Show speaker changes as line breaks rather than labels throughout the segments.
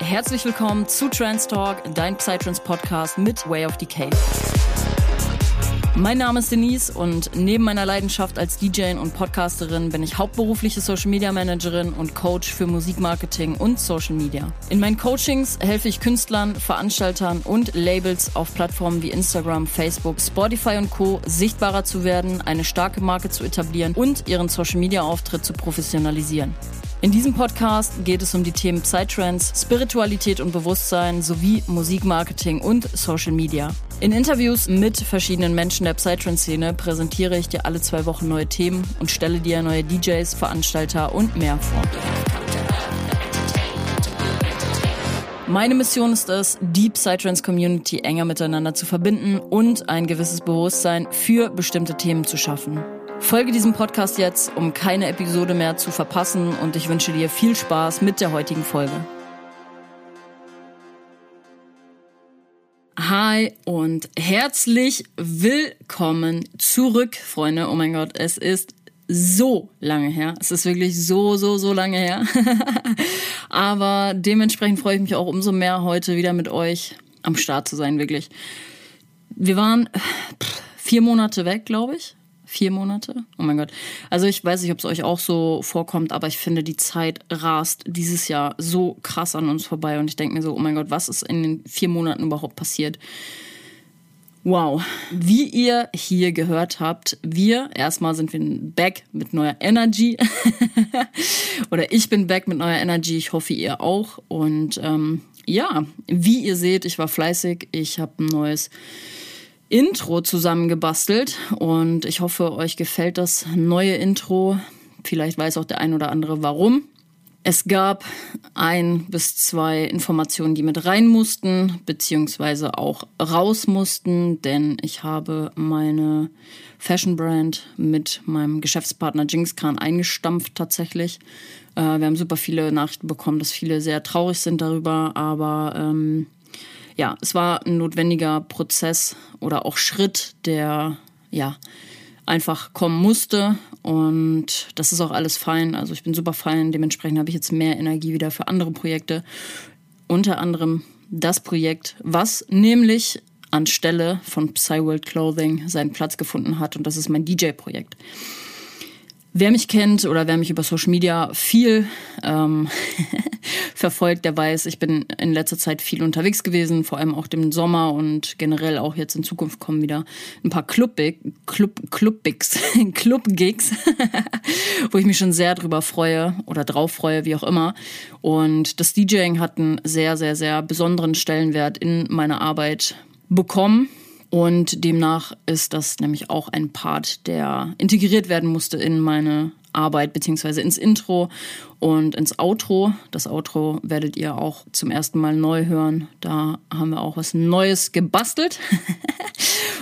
herzlich willkommen zu Trans Talk, dein Psytrance Podcast mit Way of Decay. Mein Name ist Denise und neben meiner Leidenschaft als DJ und Podcasterin bin ich hauptberufliche Social Media Managerin und Coach für Musikmarketing und Social Media. In meinen Coachings helfe ich Künstlern, Veranstaltern und Labels auf Plattformen wie Instagram, Facebook, Spotify und Co. sichtbarer zu werden, eine starke Marke zu etablieren und ihren Social Media Auftritt zu professionalisieren. In diesem Podcast geht es um die Themen Psytrance, Spiritualität und Bewusstsein sowie Musikmarketing und Social Media. In Interviews mit verschiedenen Menschen der Psytrance-Szene präsentiere ich dir alle zwei Wochen neue Themen und stelle dir neue DJs, Veranstalter und mehr vor. Meine Mission ist es, die Psytrance-Community enger miteinander zu verbinden und ein gewisses Bewusstsein für bestimmte Themen zu schaffen. Folge diesem Podcast jetzt, um keine Episode mehr zu verpassen und ich wünsche dir viel Spaß mit der heutigen Folge. Hi und herzlich willkommen zurück, Freunde. Oh mein Gott, es ist so lange her. Es ist wirklich so, so, so lange her. Aber dementsprechend freue ich mich auch umso mehr, heute wieder mit euch am Start zu sein, wirklich. Wir waren vier Monate weg, glaube ich vier Monate. Oh mein Gott. Also ich weiß nicht, ob es euch auch so vorkommt, aber ich finde, die Zeit rast dieses Jahr so krass an uns vorbei und ich denke mir so, oh mein Gott, was ist in den vier Monaten überhaupt passiert? Wow. Wie ihr hier gehört habt, wir, erstmal sind wir back mit neuer Energy. Oder ich bin back mit neuer Energy. Ich hoffe, ihr auch. Und ähm, ja, wie ihr seht, ich war fleißig. Ich habe ein neues Intro zusammengebastelt und ich hoffe, euch gefällt das neue Intro. Vielleicht weiß auch der ein oder andere warum. Es gab ein bis zwei Informationen, die mit rein mussten, beziehungsweise auch raus mussten, denn ich habe meine Fashion Brand mit meinem Geschäftspartner Jinx Khan eingestampft tatsächlich. Äh, wir haben super viele Nachrichten bekommen, dass viele sehr traurig sind darüber, aber ähm, ja, es war ein notwendiger Prozess oder auch Schritt, der ja einfach kommen musste. Und das ist auch alles fein. Also ich bin super fein. Dementsprechend habe ich jetzt mehr Energie wieder für andere Projekte. Unter anderem das Projekt, was nämlich anstelle von Psyworld Clothing seinen Platz gefunden hat. Und das ist mein DJ-Projekt. Wer mich kennt oder wer mich über Social Media viel ähm, verfolgt, der weiß, ich bin in letzter Zeit viel unterwegs gewesen, vor allem auch im Sommer und generell auch jetzt in Zukunft kommen wieder ein paar Club Club Club-Gigs, Club-Gigs, wo ich mich schon sehr drüber freue oder drauf freue, wie auch immer. Und das DJing hat einen sehr, sehr, sehr besonderen Stellenwert in meiner Arbeit bekommen und demnach ist das nämlich auch ein Part, der integriert werden musste in meine Arbeit, beziehungsweise ins Intro und ins Outro. Das Outro werdet ihr auch zum ersten Mal neu hören. Da haben wir auch was Neues gebastelt.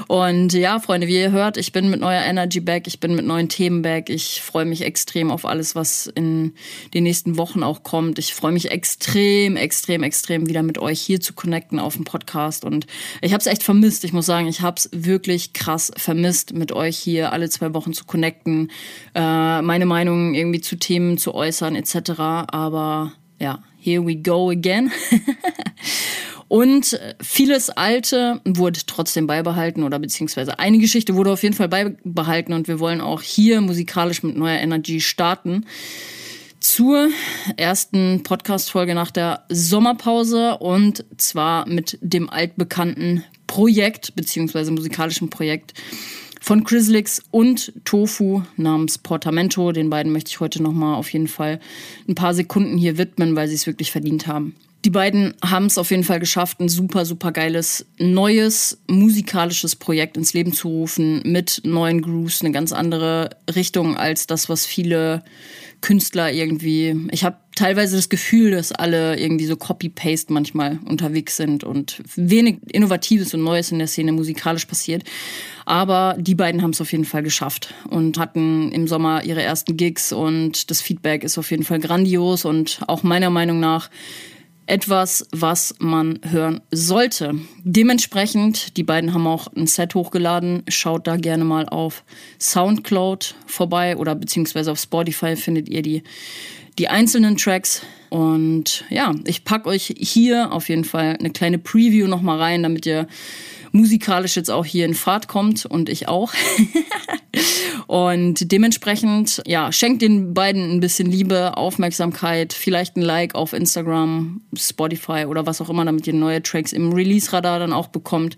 Und ja, Freunde, wie ihr hört, ich bin mit neuer Energy back, ich bin mit neuen Themen back. Ich freue mich extrem auf alles, was in den nächsten Wochen auch kommt. Ich freue mich extrem, extrem, extrem wieder mit euch hier zu connecten auf dem Podcast. Und ich habe es echt vermisst. Ich muss sagen, ich habe es wirklich krass vermisst, mit euch hier alle zwei Wochen zu connecten, äh, meine Meinung irgendwie zu Themen zu äußern etc. Aber ja, here we go again. Und vieles Alte wurde trotzdem beibehalten oder beziehungsweise eine Geschichte wurde auf jeden Fall beibehalten und wir wollen auch hier musikalisch mit neuer Energy starten zur ersten Podcast-Folge nach der Sommerpause und zwar mit dem altbekannten Projekt beziehungsweise musikalischen Projekt von Chrislix und Tofu namens Portamento. Den beiden möchte ich heute nochmal auf jeden Fall ein paar Sekunden hier widmen, weil sie es wirklich verdient haben. Die beiden haben es auf jeden Fall geschafft, ein super, super geiles, neues musikalisches Projekt ins Leben zu rufen mit neuen Grooves, eine ganz andere Richtung als das, was viele Künstler irgendwie. Ich habe teilweise das Gefühl, dass alle irgendwie so Copy-Paste manchmal unterwegs sind und wenig Innovatives und Neues in der Szene musikalisch passiert. Aber die beiden haben es auf jeden Fall geschafft und hatten im Sommer ihre ersten Gigs und das Feedback ist auf jeden Fall grandios und auch meiner Meinung nach etwas, was man hören sollte. Dementsprechend, die beiden haben auch ein Set hochgeladen. Schaut da gerne mal auf Soundcloud vorbei oder beziehungsweise auf Spotify findet ihr die, die einzelnen Tracks. Und ja, ich packe euch hier auf jeden Fall eine kleine Preview nochmal rein, damit ihr musikalisch jetzt auch hier in Fahrt kommt und ich auch. und dementsprechend, ja, schenkt den beiden ein bisschen Liebe, Aufmerksamkeit, vielleicht ein Like auf Instagram, Spotify oder was auch immer, damit ihr neue Tracks im Release-Radar dann auch bekommt.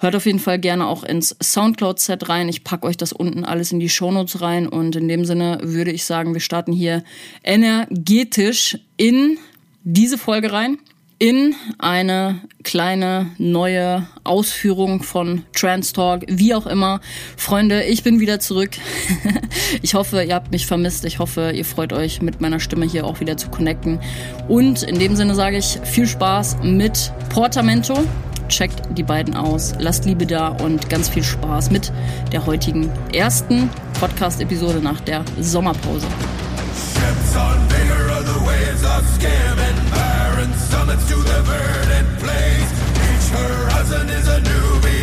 Hört auf jeden Fall gerne auch ins Soundcloud-Set rein. Ich packe euch das unten alles in die Shownotes rein und in dem Sinne würde ich sagen, wir starten hier energetisch in diese Folge rein in eine kleine neue Ausführung von Trans Talk, wie auch immer. Freunde, ich bin wieder zurück. ich hoffe, ihr habt mich vermisst. Ich hoffe, ihr freut euch mit meiner Stimme hier auch wieder zu connecten. Und in dem Sinne sage ich viel Spaß mit Portamento. Checkt die beiden aus, lasst Liebe da und ganz viel Spaß mit der heutigen ersten Podcast-Episode nach der Sommerpause. Ships on bigger waves of scam summits to the verdant place. Each horizon is a new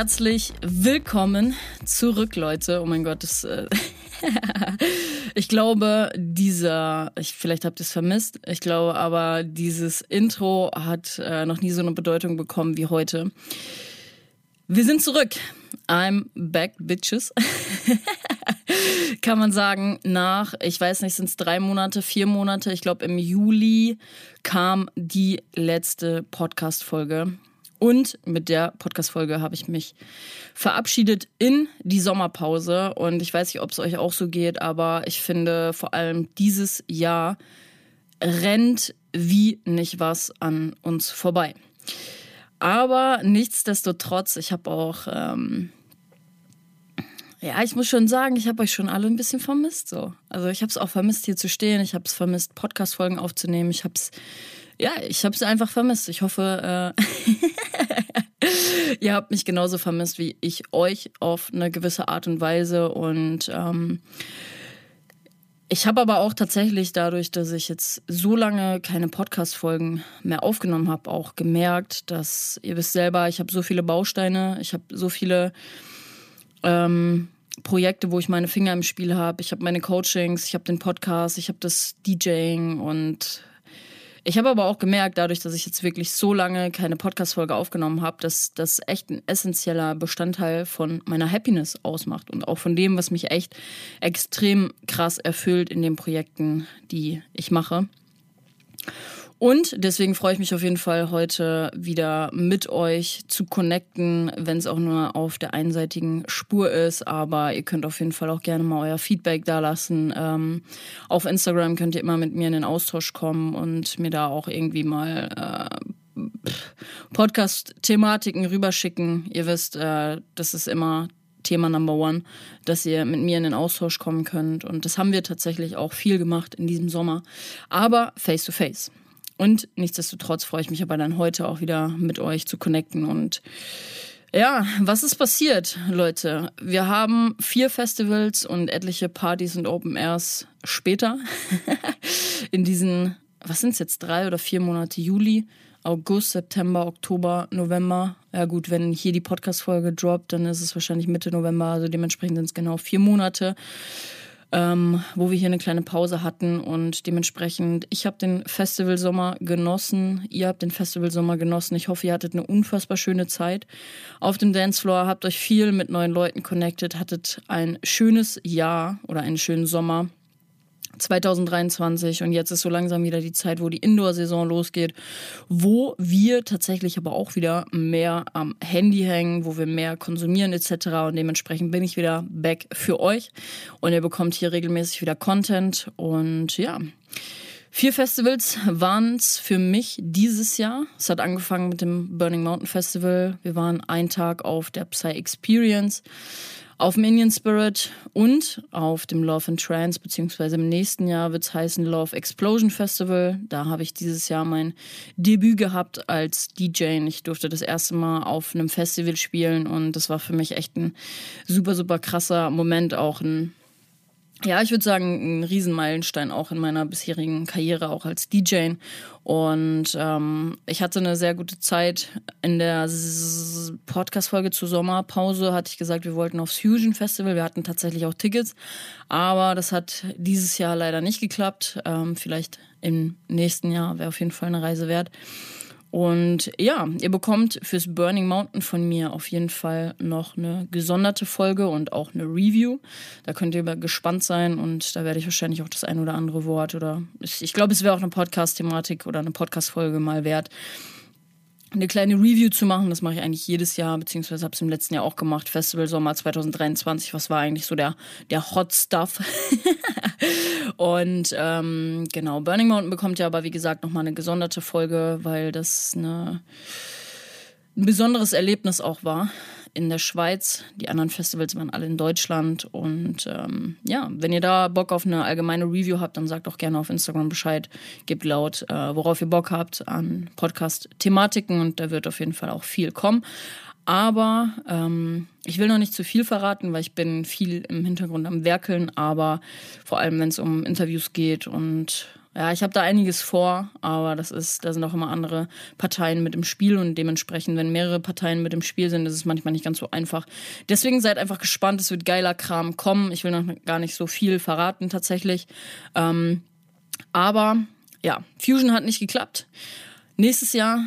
herzlich willkommen zurück, Leute. Oh mein Gott, das, äh ich glaube, dieser, ich, vielleicht habt ihr es vermisst, ich glaube aber, dieses Intro hat äh, noch nie so eine Bedeutung bekommen wie heute. Wir sind zurück. I'm back, bitches. Kann man sagen, nach, ich weiß nicht, sind es drei Monate, vier Monate, ich glaube im Juli kam die letzte Podcast-Folge. Und mit der Podcast-Folge habe ich mich verabschiedet in die Sommerpause. Und ich weiß nicht, ob es euch auch so geht, aber ich finde vor allem dieses Jahr rennt wie nicht was an uns vorbei. Aber nichtsdestotrotz, ich habe auch, ähm, ja, ich muss schon sagen, ich habe euch schon alle ein bisschen vermisst. So. Also ich habe es auch vermisst, hier zu stehen. Ich habe es vermisst, Podcast-Folgen aufzunehmen. Ich habe es ja, ich habe es einfach vermisst. Ich hoffe, äh, ihr habt mich genauso vermisst wie ich euch auf eine gewisse Art und Weise. Und ähm, ich habe aber auch tatsächlich dadurch, dass ich jetzt so lange keine Podcast-Folgen mehr aufgenommen habe, auch gemerkt, dass ihr wisst selber, ich habe so viele Bausteine, ich habe so viele ähm, Projekte, wo ich meine Finger im Spiel habe. Ich habe meine Coachings, ich habe den Podcast, ich habe das DJing und ich habe aber auch gemerkt, dadurch, dass ich jetzt wirklich so lange keine Podcast-Folge aufgenommen habe, dass das echt ein essentieller Bestandteil von meiner Happiness ausmacht und auch von dem, was mich echt extrem krass erfüllt in den Projekten, die ich mache. Und deswegen freue ich mich auf jeden Fall heute wieder mit euch zu connecten, wenn es auch nur auf der einseitigen Spur ist. Aber ihr könnt auf jeden Fall auch gerne mal euer Feedback da lassen. Ähm, auf Instagram könnt ihr immer mit mir in den Austausch kommen und mir da auch irgendwie mal äh, Podcast-Thematiken rüberschicken. Ihr wisst, äh, das ist immer Thema Number One, dass ihr mit mir in den Austausch kommen könnt. Und das haben wir tatsächlich auch viel gemacht in diesem Sommer. Aber face to face. Und nichtsdestotrotz freue ich mich aber dann heute auch wieder mit euch zu connecten und ja, was ist passiert, Leute? Wir haben vier Festivals und etliche Partys und Open Airs später. In diesen, was sind es jetzt, drei oder vier Monate Juli, August, September, Oktober, November. Ja gut, wenn hier die Podcast-Folge droppt, dann ist es wahrscheinlich Mitte November, also dementsprechend sind es genau vier Monate ähm, wo wir hier eine kleine Pause hatten und dementsprechend, ich habe den Festivalsommer genossen, ihr habt den Festivalsommer genossen. Ich hoffe, ihr hattet eine unfassbar schöne Zeit auf dem Dancefloor, habt euch viel mit neuen Leuten connected, hattet ein schönes Jahr oder einen schönen Sommer. 2023 und jetzt ist so langsam wieder die Zeit, wo die Indoor-Saison losgeht, wo wir tatsächlich aber auch wieder mehr am Handy hängen, wo wir mehr konsumieren etc. Und dementsprechend bin ich wieder back für euch und ihr bekommt hier regelmäßig wieder Content und ja. Vier Festivals waren es für mich dieses Jahr. Es hat angefangen mit dem Burning Mountain Festival. Wir waren einen Tag auf der Psy Experience auf dem Indian Spirit und auf dem Love and Trance, beziehungsweise im nächsten Jahr wird es heißen Love Explosion Festival. Da habe ich dieses Jahr mein Debüt gehabt als DJ. Ich durfte das erste Mal auf einem Festival spielen und das war für mich echt ein super, super krasser Moment, auch ein ja, ich würde sagen, ein Riesenmeilenstein auch in meiner bisherigen Karriere, auch als DJ. Und ähm, ich hatte eine sehr gute Zeit. In der Podcast-Folge zur Sommerpause hatte ich gesagt, wir wollten aufs Fusion Festival. Wir hatten tatsächlich auch Tickets, aber das hat dieses Jahr leider nicht geklappt. Ähm, vielleicht im nächsten Jahr wäre auf jeden Fall eine Reise wert. Und ja, ihr bekommt fürs Burning Mountain von mir auf jeden Fall noch eine gesonderte Folge und auch eine Review. Da könnt ihr gespannt sein und da werde ich wahrscheinlich auch das ein oder andere Wort oder ich, ich glaube, es wäre auch eine Podcast-Thematik oder eine Podcast-Folge mal wert, eine kleine Review zu machen. Das mache ich eigentlich jedes Jahr, beziehungsweise habe es im letzten Jahr auch gemacht. Festival Sommer 2023. Was war eigentlich so der, der Hot Stuff? und ähm, genau, Burning Mountain bekommt ja aber, wie gesagt, nochmal eine gesonderte Folge, weil das eine, ein besonderes Erlebnis auch war in der Schweiz. Die anderen Festivals waren alle in Deutschland. Und ähm, ja, wenn ihr da Bock auf eine allgemeine Review habt, dann sagt auch gerne auf Instagram Bescheid. Gebt laut, äh, worauf ihr Bock habt an Podcast-Thematiken. Und da wird auf jeden Fall auch viel kommen. Aber ähm, ich will noch nicht zu viel verraten, weil ich bin viel im Hintergrund am Werkeln. Aber vor allem, wenn es um Interviews geht und ja, ich habe da einiges vor, aber das ist, da sind auch immer andere Parteien mit im Spiel und dementsprechend, wenn mehrere Parteien mit im Spiel sind, ist es manchmal nicht ganz so einfach. Deswegen seid einfach gespannt, es wird geiler Kram kommen. Ich will noch gar nicht so viel verraten tatsächlich. Ähm, aber ja, Fusion hat nicht geklappt. Nächstes Jahr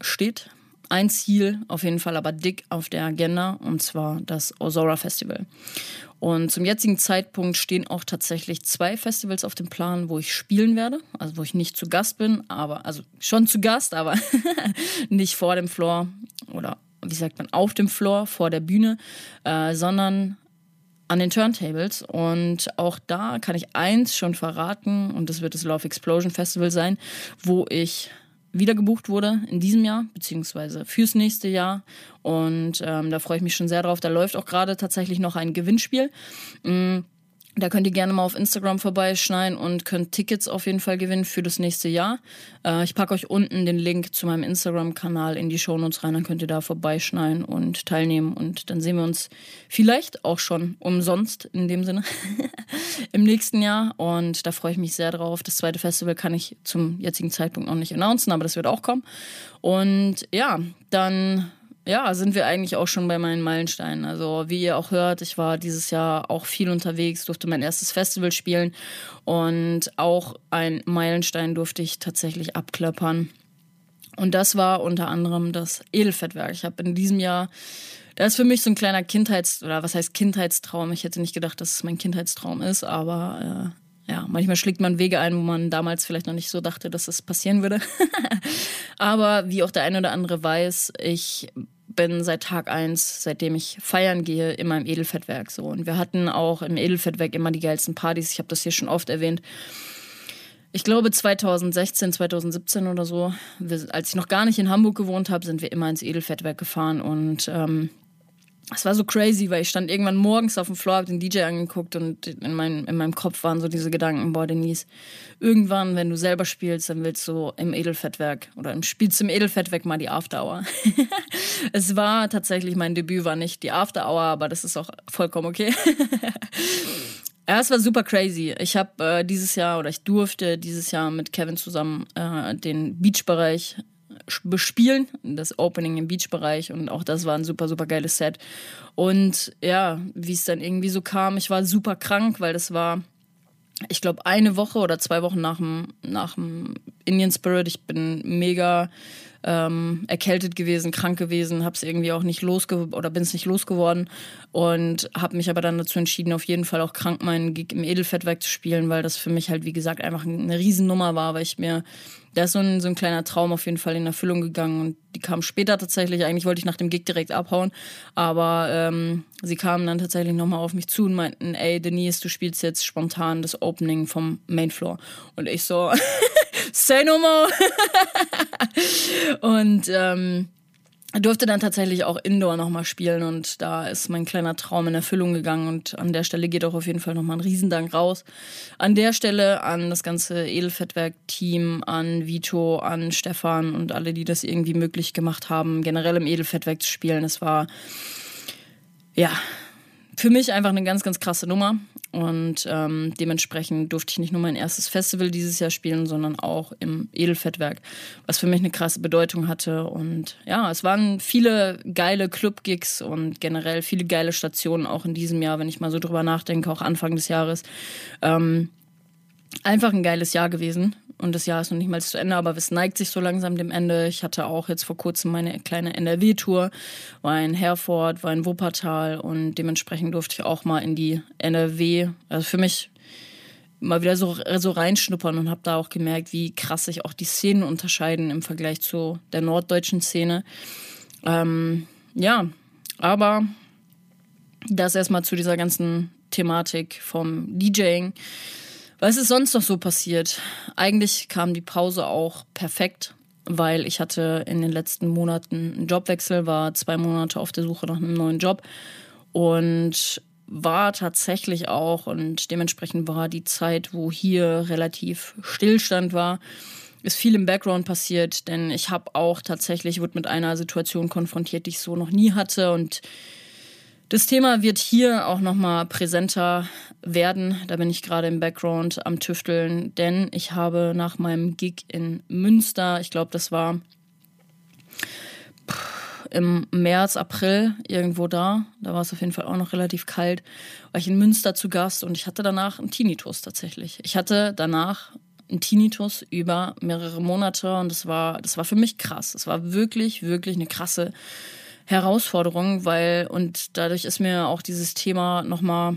steht ein Ziel auf jeden Fall aber dick auf der Agenda und zwar das Ozora Festival. Und zum jetzigen Zeitpunkt stehen auch tatsächlich zwei Festivals auf dem Plan, wo ich spielen werde. Also wo ich nicht zu Gast bin, aber also schon zu Gast, aber nicht vor dem Floor oder wie sagt man, auf dem Floor, vor der Bühne, äh, sondern an den Turntables. Und auch da kann ich eins schon verraten, und das wird das Love Explosion Festival sein, wo ich wieder gebucht wurde in diesem Jahr, beziehungsweise fürs nächste Jahr. Und ähm, da freue ich mich schon sehr drauf. Da läuft auch gerade tatsächlich noch ein Gewinnspiel. Mhm da könnt ihr gerne mal auf Instagram vorbeischneiden und könnt Tickets auf jeden Fall gewinnen für das nächste Jahr. Äh, ich packe euch unten den Link zu meinem Instagram-Kanal in die Shownotes rein, dann könnt ihr da vorbeischneiden und teilnehmen. Und dann sehen wir uns vielleicht auch schon umsonst in dem Sinne im nächsten Jahr. Und da freue ich mich sehr drauf. Das zweite Festival kann ich zum jetzigen Zeitpunkt noch nicht announcen, aber das wird auch kommen. Und ja, dann ja, sind wir eigentlich auch schon bei meinen Meilensteinen. Also wie ihr auch hört, ich war dieses Jahr auch viel unterwegs, durfte mein erstes Festival spielen und auch ein Meilenstein durfte ich tatsächlich abklappern. Und das war unter anderem das Edelfettwerk. Ich habe in diesem Jahr, das ist für mich so ein kleiner Kindheits- oder was heißt Kindheitstraum. Ich hätte nicht gedacht, dass es mein Kindheitstraum ist, aber äh, ja, manchmal schlägt man Wege ein, wo man damals vielleicht noch nicht so dachte, dass es passieren würde. Aber wie auch der eine oder andere weiß, ich bin seit Tag eins, seitdem ich feiern gehe, immer im Edelfettwerk so. Und wir hatten auch im Edelfettwerk immer die geilsten Partys. Ich habe das hier schon oft erwähnt. Ich glaube 2016, 2017 oder so, als ich noch gar nicht in Hamburg gewohnt habe, sind wir immer ins Edelfettwerk gefahren und ähm, es war so crazy, weil ich stand irgendwann morgens auf dem Floor, hab den DJ angeguckt und in, mein, in meinem Kopf waren so diese Gedanken, boah, Denise, irgendwann, wenn du selber spielst, dann willst du im Edelfettwerk oder im spielst im Edelfettwerk mal die After Hour. es war tatsächlich, mein Debüt war nicht die After Hour, aber das ist auch vollkommen okay. Ja, es war super crazy. Ich habe äh, dieses Jahr oder ich durfte dieses Jahr mit Kevin zusammen äh, den Beachbereich bespielen, das Opening im Beach-Bereich und auch das war ein super, super geiles Set. Und ja, wie es dann irgendwie so kam, ich war super krank, weil das war, ich glaube, eine Woche oder zwei Wochen nach dem, nach dem Indian Spirit. Ich bin mega ähm, erkältet gewesen, krank gewesen, habe es irgendwie auch nicht losge oder bin es nicht losgeworden und habe mich aber dann dazu entschieden, auf jeden Fall auch krank meinen Gig im Edelfettwerk zu spielen, weil das für mich halt wie gesagt einfach eine Riesennummer war, weil ich mir da ist so ein, so ein kleiner Traum auf jeden Fall in Erfüllung gegangen und die kam später tatsächlich. Eigentlich wollte ich nach dem Gig direkt abhauen, aber ähm, sie kamen dann tatsächlich nochmal auf mich zu und meinten, ey Denise, du spielst jetzt spontan das Opening vom Mainfloor. Und ich so, say no more. und ähm, durfte dann tatsächlich auch Indoor nochmal spielen und da ist mein kleiner Traum in Erfüllung gegangen und an der Stelle geht auch auf jeden Fall nochmal ein Riesendank raus. An der Stelle an das ganze Edelfettwerk-Team, an Vito, an Stefan und alle, die das irgendwie möglich gemacht haben, generell im Edelfettwerk zu spielen. Es war, ja, für mich einfach eine ganz, ganz krasse Nummer. Und ähm, dementsprechend durfte ich nicht nur mein erstes Festival dieses Jahr spielen, sondern auch im Edelfettwerk, was für mich eine krasse Bedeutung hatte. Und ja, es waren viele geile Club-Gigs und generell viele geile Stationen auch in diesem Jahr, wenn ich mal so drüber nachdenke, auch Anfang des Jahres. Ähm, einfach ein geiles Jahr gewesen und das Jahr ist noch nicht mal zu Ende, aber es neigt sich so langsam dem Ende. Ich hatte auch jetzt vor kurzem meine kleine NRW-Tour, war in Herford, war in Wuppertal und dementsprechend durfte ich auch mal in die NRW, also für mich mal wieder so, so reinschnuppern und habe da auch gemerkt, wie krass sich auch die Szenen unterscheiden im Vergleich zu der norddeutschen Szene. Ähm, ja, aber das erstmal zu dieser ganzen Thematik vom DJing. Was ist sonst noch so passiert? Eigentlich kam die Pause auch perfekt, weil ich hatte in den letzten Monaten einen Jobwechsel, war zwei Monate auf der Suche nach einem neuen Job und war tatsächlich auch und dementsprechend war die Zeit, wo hier relativ Stillstand war, ist viel im Background passiert, denn ich habe auch tatsächlich wurde mit einer Situation konfrontiert, die ich so noch nie hatte und Das Thema wird hier auch nochmal präsenter werden. Da bin ich gerade im Background am Tüfteln, denn ich habe nach meinem Gig in Münster, ich glaube, das war im März, April irgendwo da, da war es auf jeden Fall auch noch relativ kalt, war ich in Münster zu Gast und ich hatte danach einen Tinnitus tatsächlich. Ich hatte danach einen Tinnitus über mehrere Monate und das war, das war für mich krass. Das war wirklich, wirklich eine krasse Herausforderung, weil und dadurch ist mir auch dieses Thema nochmal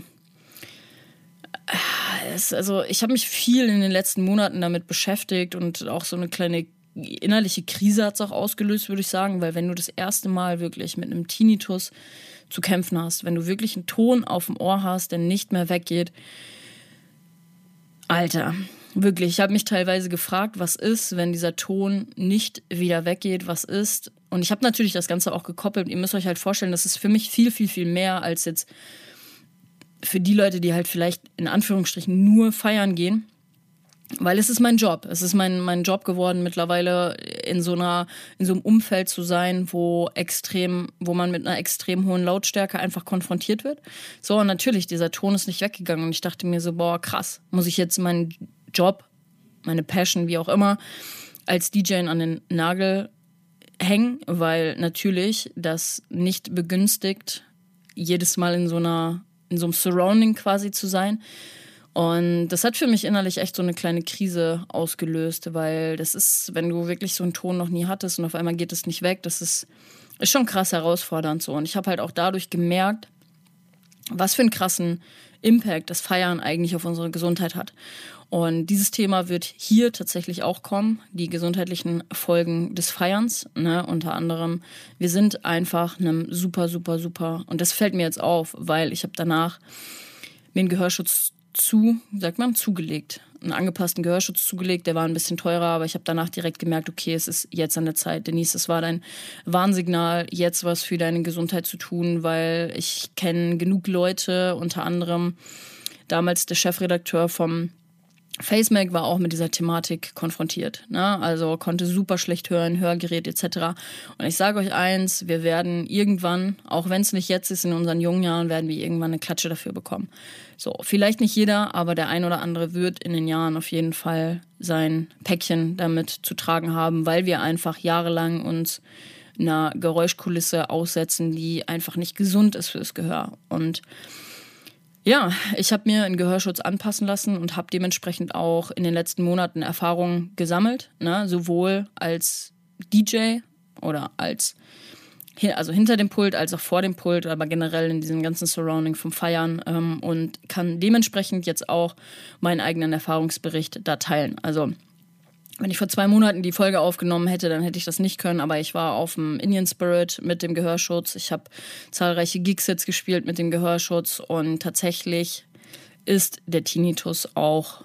äh, also ich habe mich viel in den letzten Monaten damit beschäftigt und auch so eine kleine innerliche Krise hat es auch ausgelöst, würde ich sagen, weil wenn du das erste Mal wirklich mit einem Tinnitus zu kämpfen hast, wenn du wirklich einen Ton auf dem Ohr hast, der nicht mehr weggeht, Alter, wirklich, ich habe mich teilweise gefragt, was ist, wenn dieser Ton nicht wieder weggeht, was ist, und ich habe natürlich das Ganze auch gekoppelt. Ihr müsst euch halt vorstellen, das ist für mich viel, viel, viel mehr als jetzt für die Leute, die halt vielleicht in Anführungsstrichen nur feiern gehen. Weil es ist mein Job. Es ist mein, mein Job geworden, mittlerweile in so einer, in so einem Umfeld zu sein, wo extrem, wo man mit einer extrem hohen Lautstärke einfach konfrontiert wird. So, und natürlich, dieser Ton ist nicht weggegangen. Und ich dachte mir so, boah, krass, muss ich jetzt meinen Job, meine Passion, wie auch immer, als DJ an den Nagel hängen, weil natürlich das nicht begünstigt, jedes Mal in so einer, in so einem Surrounding quasi zu sein. Und das hat für mich innerlich echt so eine kleine Krise ausgelöst, weil das ist, wenn du wirklich so einen Ton noch nie hattest und auf einmal geht es nicht weg, das ist, ist schon krass herausfordernd so. Und ich habe halt auch dadurch gemerkt, was für einen krassen Impact das Feiern eigentlich auf unsere Gesundheit hat. Und dieses Thema wird hier tatsächlich auch kommen, die gesundheitlichen Folgen des Feierns. Ne? Unter anderem, wir sind einfach einem super, super, super, und das fällt mir jetzt auf, weil ich habe danach mir einen Gehörschutz zu, sagt man, zugelegt. Einen angepassten Gehörschutz zugelegt, der war ein bisschen teurer, aber ich habe danach direkt gemerkt, okay, es ist jetzt an der Zeit. Denise, es war dein Warnsignal, jetzt was für deine Gesundheit zu tun, weil ich kenne genug Leute, unter anderem damals der Chefredakteur vom FaceMac war auch mit dieser Thematik konfrontiert. Ne? Also konnte super schlecht hören, Hörgerät etc. Und ich sage euch eins, wir werden irgendwann, auch wenn es nicht jetzt ist, in unseren jungen Jahren, werden wir irgendwann eine Klatsche dafür bekommen. So, vielleicht nicht jeder, aber der ein oder andere wird in den Jahren auf jeden Fall sein Päckchen damit zu tragen haben, weil wir einfach jahrelang uns einer Geräuschkulisse aussetzen, die einfach nicht gesund ist fürs Gehör. Und ja, ich habe mir einen Gehörschutz anpassen lassen und habe dementsprechend auch in den letzten Monaten Erfahrungen gesammelt, ne? sowohl als DJ oder als also hinter dem Pult als auch vor dem Pult, aber generell in diesem ganzen Surrounding vom Feiern ähm, und kann dementsprechend jetzt auch meinen eigenen Erfahrungsbericht da teilen. Also wenn ich vor zwei Monaten die Folge aufgenommen hätte, dann hätte ich das nicht können, aber ich war auf dem Indian Spirit mit dem Gehörschutz. Ich habe zahlreiche Gigs gespielt mit dem Gehörschutz und tatsächlich ist der Tinnitus auch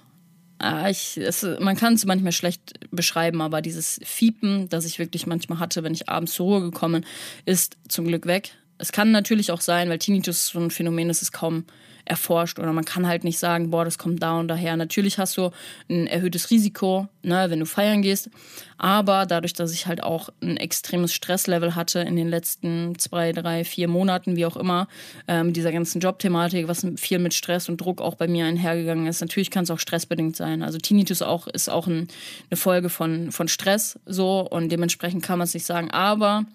äh, ich, es, man kann es manchmal schlecht beschreiben, aber dieses Fiepen, das ich wirklich manchmal hatte, wenn ich abends zur Ruhe gekommen, ist zum Glück weg. Es kann natürlich auch sein, weil Tinnitus so ein Phänomen ist, es kaum erforscht oder man kann halt nicht sagen, boah, das kommt da und daher. Natürlich hast du ein erhöhtes Risiko, ne, wenn du feiern gehst, aber dadurch, dass ich halt auch ein extremes Stresslevel hatte in den letzten zwei, drei, vier Monaten, wie auch immer, äh, mit dieser ganzen Jobthematik, was viel mit Stress und Druck auch bei mir einhergegangen ist. Natürlich kann es auch stressbedingt sein. Also Tinnitus auch ist auch ein, eine Folge von, von Stress so und dementsprechend kann man es nicht sagen, aber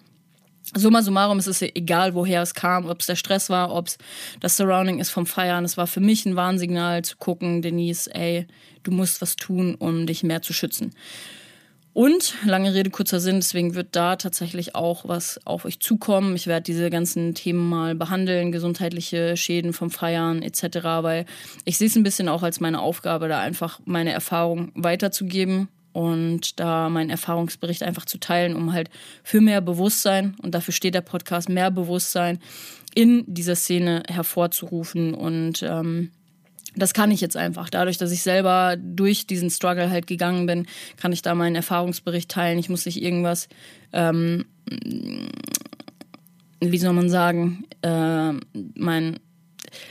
Summa summarum ist es egal, woher es kam, ob es der Stress war, ob es das Surrounding ist vom Feiern. Es war für mich ein Warnsignal zu gucken, Denise, ey, du musst was tun, um dich mehr zu schützen. Und, lange Rede, kurzer Sinn, deswegen wird da tatsächlich auch was auf euch zukommen. Ich werde diese ganzen Themen mal behandeln, gesundheitliche Schäden vom Feiern etc., weil ich sehe es ein bisschen auch als meine Aufgabe, da einfach meine Erfahrung weiterzugeben und da meinen Erfahrungsbericht einfach zu teilen, um halt für mehr Bewusstsein, und dafür steht der Podcast, mehr Bewusstsein in dieser Szene hervorzurufen. Und ähm, das kann ich jetzt einfach. Dadurch, dass ich selber durch diesen Struggle halt gegangen bin, kann ich da meinen Erfahrungsbericht teilen. Ich muss nicht irgendwas, ähm, wie soll man sagen, äh, mein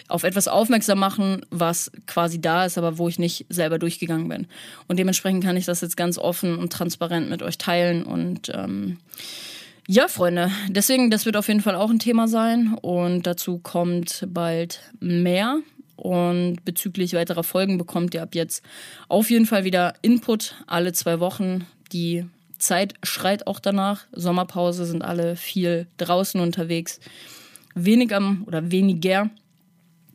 auf etwas aufmerksam machen, was quasi da ist, aber wo ich nicht selber durchgegangen bin. Und dementsprechend kann ich das jetzt ganz offen und transparent mit euch teilen und ähm, Ja, Freunde, deswegen, das wird auf jeden Fall auch ein Thema sein und dazu kommt bald mehr. Und bezüglich weiterer Folgen bekommt ihr ab jetzt auf jeden Fall wieder Input alle zwei Wochen. Die Zeit schreit auch danach. Sommerpause sind alle viel draußen unterwegs. Wenig am oder weniger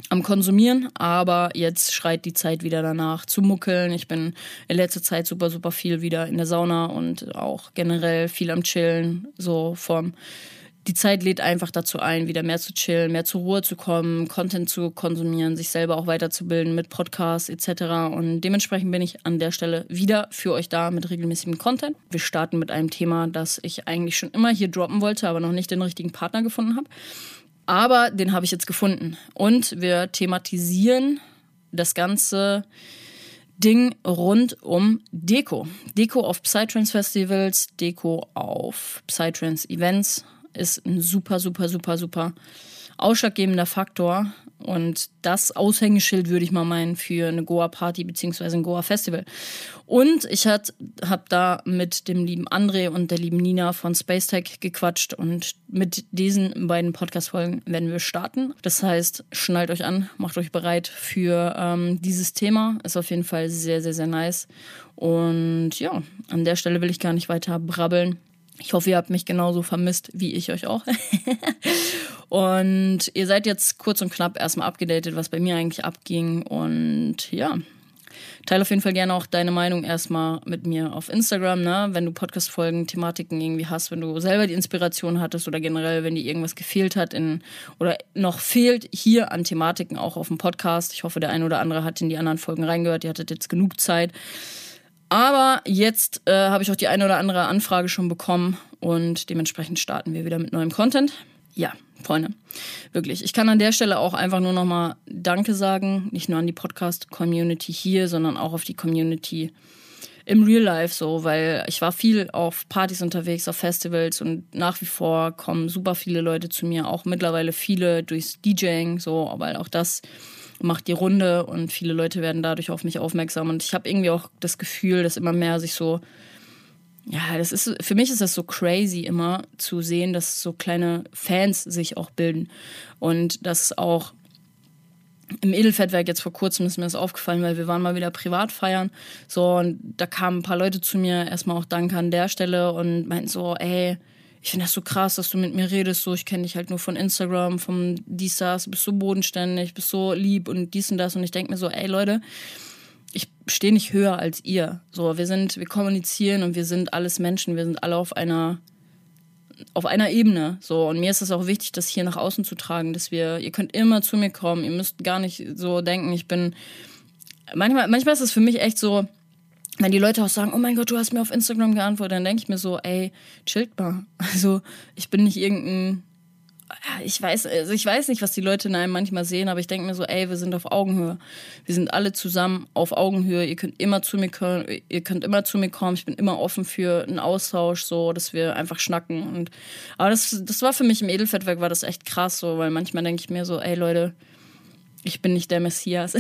am Konsumieren, aber jetzt schreit die Zeit wieder danach zu muckeln. Ich bin in letzter Zeit super, super viel wieder in der Sauna und auch generell viel am Chillen. So vom, die Zeit lädt einfach dazu ein, wieder mehr zu chillen, mehr zur Ruhe zu kommen, Content zu konsumieren, sich selber auch weiterzubilden mit Podcasts etc. Und dementsprechend bin ich an der Stelle wieder für euch da mit regelmäßigem Content. Wir starten mit einem Thema, das ich eigentlich schon immer hier droppen wollte, aber noch nicht den richtigen Partner gefunden habe. Aber den habe ich jetzt gefunden. Und wir thematisieren das ganze Ding rund um Deko. Deko auf Psytrance Festivals, Deko auf Psytrance Events ist ein super, super, super, super ausschlaggebender Faktor und das Aushängeschild würde ich mal meinen für eine Goa-Party beziehungsweise ein Goa-Festival. Und ich habe da mit dem lieben André und der lieben Nina von Spacetech gequatscht und mit diesen beiden Podcast-Folgen werden wir starten. Das heißt, schnallt euch an, macht euch bereit für ähm, dieses Thema. Ist auf jeden Fall sehr, sehr, sehr nice. Und ja, an der Stelle will ich gar nicht weiter brabbeln. Ich hoffe, ihr habt mich genauso vermisst wie ich euch auch. und ihr seid jetzt kurz und knapp erstmal abgedatet, was bei mir eigentlich abging. Und ja, teile auf jeden Fall gerne auch deine Meinung erstmal mit mir auf Instagram, ne? Wenn du Podcast-Folgen, Thematiken irgendwie hast, wenn du selber die Inspiration hattest oder generell, wenn dir irgendwas gefehlt hat in oder noch fehlt hier an Thematiken auch auf dem Podcast. Ich hoffe, der eine oder andere hat in die anderen Folgen reingehört. Ihr hattet jetzt genug Zeit. Aber jetzt äh, habe ich auch die eine oder andere Anfrage schon bekommen und dementsprechend starten wir wieder mit neuem Content. Ja, Freunde, wirklich. Ich kann an der Stelle auch einfach nur nochmal Danke sagen, nicht nur an die Podcast-Community hier, sondern auch auf die Community im Real Life so, weil ich war viel auf Partys unterwegs, auf Festivals und nach wie vor kommen super viele Leute zu mir, auch mittlerweile viele durchs DJing, so, weil auch das macht die Runde und viele Leute werden dadurch auf mich aufmerksam. Und ich habe irgendwie auch das Gefühl, dass immer mehr sich so, ja, das ist, für mich ist das so crazy immer zu sehen, dass so kleine Fans sich auch bilden. Und dass auch im Edelfettwerk jetzt vor kurzem ist mir das aufgefallen, weil wir waren mal wieder privat feiern. So, und da kamen ein paar Leute zu mir, erstmal auch Danke an der Stelle und meinten so, ey, ich finde das so krass, dass du mit mir redest. So, ich kenne dich halt nur von Instagram, vom dies, das, bist so bodenständig, bist so lieb und dies und das. Und ich denke mir so, ey Leute, stehe nicht höher als ihr. So, wir sind, wir kommunizieren und wir sind alles Menschen. Wir sind alle auf einer, auf einer Ebene. So, und mir ist es auch wichtig, das hier nach außen zu tragen, dass wir, ihr könnt immer zu mir kommen. Ihr müsst gar nicht so denken, ich bin, manchmal, manchmal ist es für mich echt so, wenn die Leute auch sagen, oh mein Gott, du hast mir auf Instagram geantwortet, dann denke ich mir so, ey, chillt mal. Also ich bin nicht irgendein, ich weiß, also ich weiß nicht, was die Leute in einem manchmal sehen, aber ich denke mir so, ey, wir sind auf Augenhöhe. Wir sind alle zusammen auf Augenhöhe. Ihr könnt immer zu mir kommen, ihr könnt immer zu mir kommen. Ich bin immer offen für einen Austausch, so, dass wir einfach schnacken. Und aber das, das war für mich im Edelfettwerk war das echt krass, so, weil manchmal denke ich mir so, ey Leute, ich bin nicht der Messias.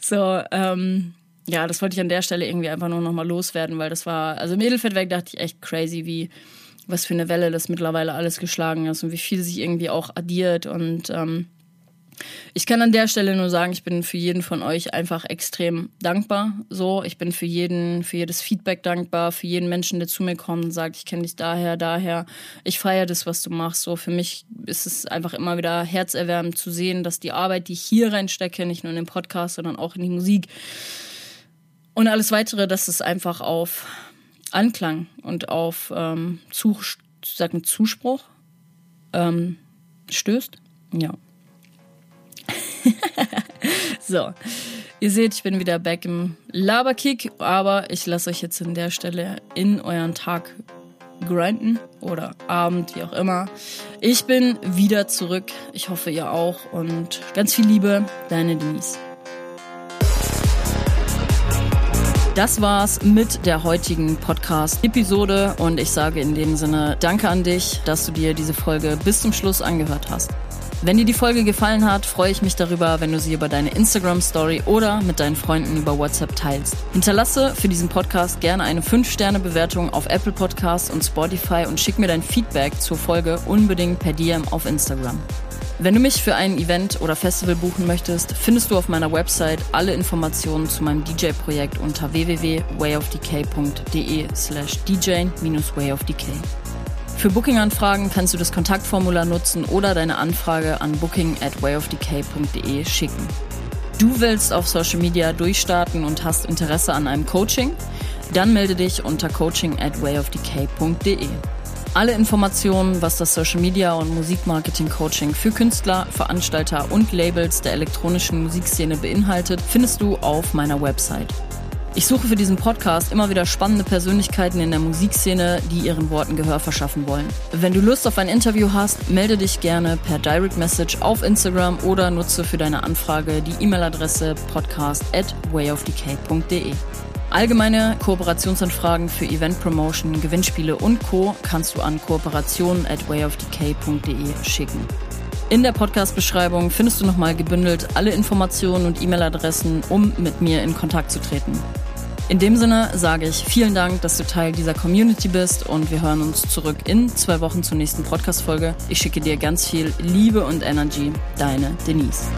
so, ähm, ja, das wollte ich an der Stelle irgendwie einfach nur nochmal loswerden, weil das war, also im Edelfettwerk dachte ich echt crazy, wie, was für eine Welle das mittlerweile alles geschlagen ist und wie viel sich irgendwie auch addiert und ähm, ich kann an der Stelle nur sagen, ich bin für jeden von euch einfach extrem dankbar. So, ich bin für jeden, für jedes Feedback dankbar, für jeden Menschen, der zu mir kommt und sagt, ich kenne dich daher, daher. Ich feiere das, was du machst. So, für mich ist es einfach immer wieder herzerwärmend zu sehen, dass die Arbeit, die ich hier reinstecke, nicht nur in den Podcast, sondern auch in die Musik und alles weitere, dass es einfach auf Anklang und auf ähm, Zus sagen Zuspruch ähm, stößt. Ja. so, ihr seht, ich bin wieder back im Laberkick, aber ich lasse euch jetzt an der Stelle in euren Tag grinden oder Abend, wie auch immer. Ich bin wieder zurück. Ich hoffe, ihr auch. Und ganz viel Liebe, deine Denise. Das war's mit der heutigen Podcast-Episode und ich sage in dem Sinne Danke an dich, dass du dir diese Folge bis zum Schluss angehört hast. Wenn dir die Folge gefallen hat, freue ich mich darüber, wenn du sie über deine Instagram Story oder mit deinen Freunden über WhatsApp teilst. Hinterlasse für diesen Podcast gerne eine 5-Sterne-Bewertung auf Apple Podcasts und Spotify und schick mir dein Feedback zur Folge unbedingt per DM auf Instagram. Wenn du mich für ein Event oder Festival buchen möchtest, findest du auf meiner Website alle Informationen zu meinem DJ-Projekt unter www.wayofdk.de slash dj-wayofdk. Für Booking-Anfragen kannst du das Kontaktformular nutzen oder deine Anfrage an booking at wayofdk.de schicken. Du willst auf Social Media durchstarten und hast Interesse an einem Coaching? Dann melde dich unter coaching at wayofdk.de. Alle Informationen, was das Social Media und Musikmarketing Coaching für Künstler, Veranstalter und Labels der elektronischen Musikszene beinhaltet, findest du auf meiner Website. Ich suche für diesen Podcast immer wieder spannende Persönlichkeiten in der Musikszene, die ihren Worten Gehör verschaffen wollen. Wenn du Lust auf ein Interview hast, melde dich gerne per Direct Message auf Instagram oder nutze für deine Anfrage die E-Mail-Adresse podcast at wayofdk.de. Allgemeine Kooperationsanfragen für Event Promotion, Gewinnspiele und Co. kannst du an kooperationen at wayofdk.de schicken. In der Podcast-Beschreibung findest du nochmal gebündelt alle Informationen und E-Mail-Adressen, um mit mir in Kontakt zu treten. In dem Sinne sage ich vielen Dank, dass du Teil dieser Community bist und wir hören uns zurück in zwei Wochen zur nächsten Podcast-Folge. Ich schicke dir ganz viel Liebe und Energy. Deine Denise.